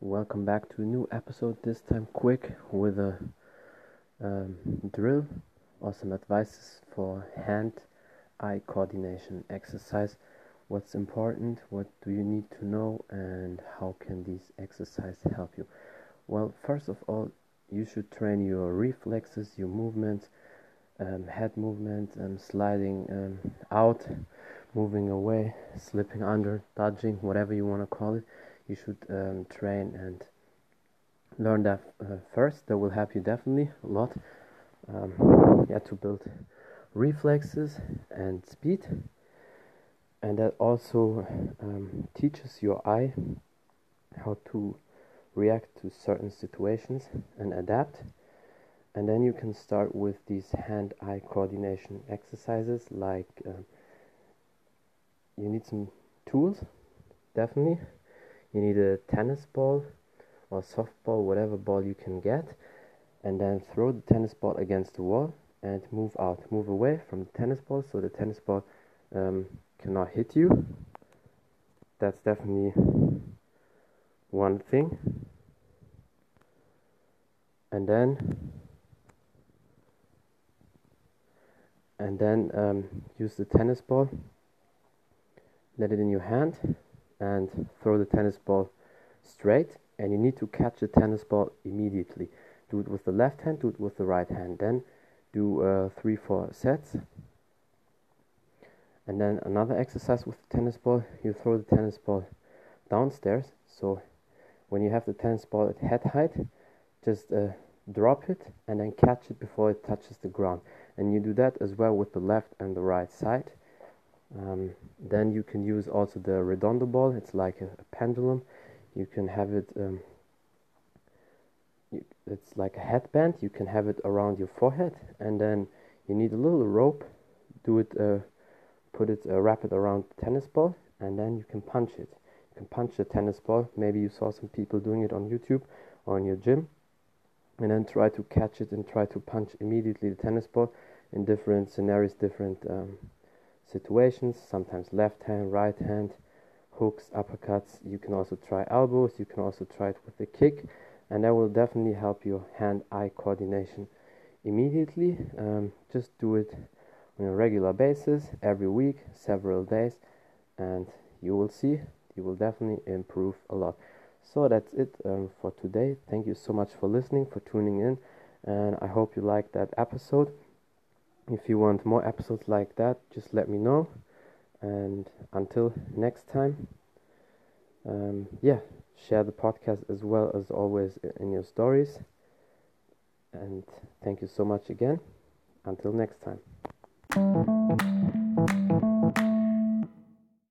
Welcome back to a new episode, this time quick with a um, drill or some advices for hand eye coordination exercise. What's important, what do you need to know, and how can these exercises help you? Well, first of all, you should train your reflexes, your movements, um, head movement, um, sliding um, out, moving away, slipping under, dodging, whatever you want to call it you should um, train and learn that uh, first. That will help you definitely a lot. Um, yeah, to build reflexes and speed, and that also um, teaches your eye how to react to certain situations and adapt. And then you can start with these hand-eye coordination exercises. Like uh, you need some tools, definitely you need a tennis ball or softball, whatever ball you can get, and then throw the tennis ball against the wall and move out, move away from the tennis ball so the tennis ball um, cannot hit you. That's definitely one thing. And then and then um, use the tennis ball, let it in your hand and throw the tennis ball straight and you need to catch the tennis ball immediately. Do it with the left hand do it with the right hand. Then do uh, three four sets. And then another exercise with the tennis ball you throw the tennis ball downstairs. So when you have the tennis ball at head height just uh, drop it and then catch it before it touches the ground. And you do that as well with the left and the right side um, then you can use also the redondo ball. It's like a, a pendulum. You can have it. Um, you, it's like a headband. You can have it around your forehead, and then you need a little rope. Do it. Uh, put it. Uh, wrap it around the tennis ball, and then you can punch it. You can punch the tennis ball. Maybe you saw some people doing it on YouTube or in your gym, and then try to catch it and try to punch immediately the tennis ball in different scenarios, different. Um, situations, sometimes left hand, right hand, hooks, uppercuts. You can also try elbows, you can also try it with a kick, and that will definitely help your hand eye coordination immediately. Um, just do it on a regular basis, every week, several days, and you will see you will definitely improve a lot. So that's it um, for today. Thank you so much for listening, for tuning in, and I hope you liked that episode if you want more episodes like that just let me know. And until next time um, yeah share the podcast as well as always in your stories. And thank you so much again. Until next time